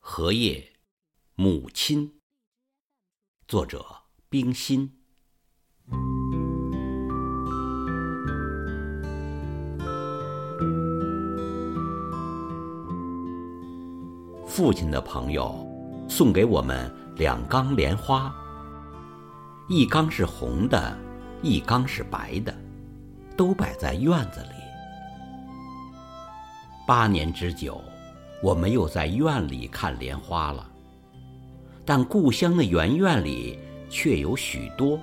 荷叶，母亲。作者：冰心。父亲的朋友送给我们两缸莲花，一缸是红的，一缸是白的，都摆在院子里。八年之久。我没有在院里看莲花了，但故乡的园院里却有许多。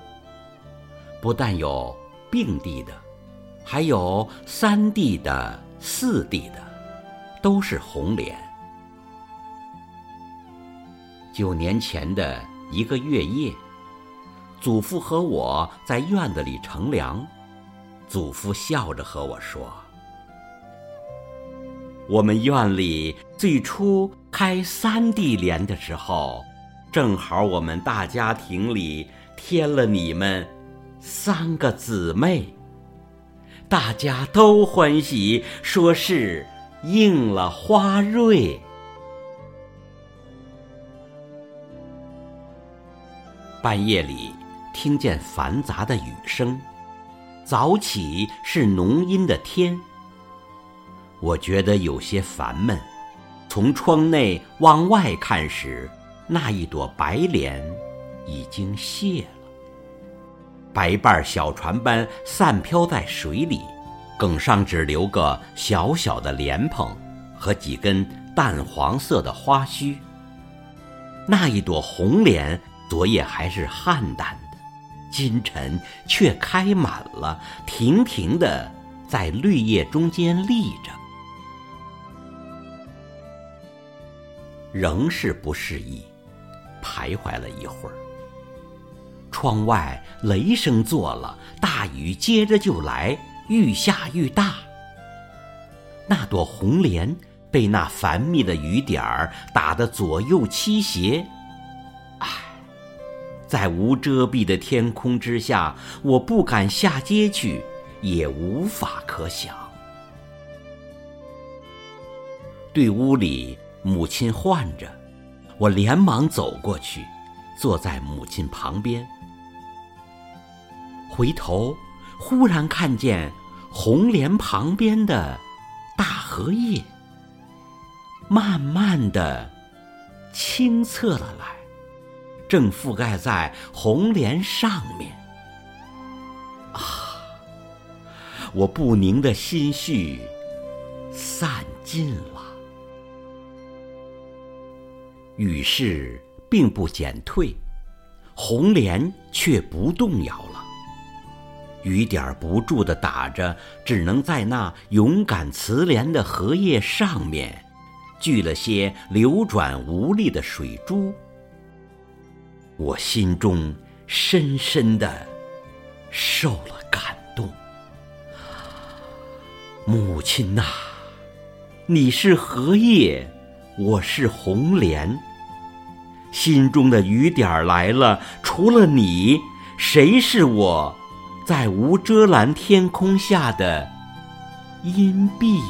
不但有并蒂的，还有三蒂的、四蒂的，都是红莲。九年前的一个月夜，祖父和我在院子里乘凉，祖父笑着和我说。我们院里最初开三地莲的时候，正好我们大家庭里添了你们三个姊妹，大家都欢喜，说是应了花瑞。半夜里听见繁杂的雨声，早起是浓阴的天。我觉得有些烦闷，从窗内往外看时，那一朵白莲已经谢了，白瓣小船般散飘在水里，梗上只留个小小的莲蓬和几根淡黄色的花须。那一朵红莲昨夜还是菡萏的，今晨却开满了，亭亭的在绿叶中间立着。仍是不适宜，徘徊了一会儿。窗外雷声作了，大雨接着就来，愈下愈大。那朵红莲被那繁密的雨点儿打得左右倾斜，唉，在无遮蔽的天空之下，我不敢下街去，也无法可想。对屋里。母亲唤着，我连忙走过去，坐在母亲旁边。回头，忽然看见红莲旁边的大荷叶，慢慢的清侧了来，正覆盖在红莲上面。啊！我不宁的心绪散尽了。雨势并不减退，红莲却不动摇了。雨点不住的打着，只能在那勇敢慈怜的荷叶上面，聚了些流转无力的水珠。我心中深深的受了感动。母亲呐，你是荷叶。我是红莲，心中的雨点儿来了，除了你，谁是我，在无遮拦天空下的荫蔽？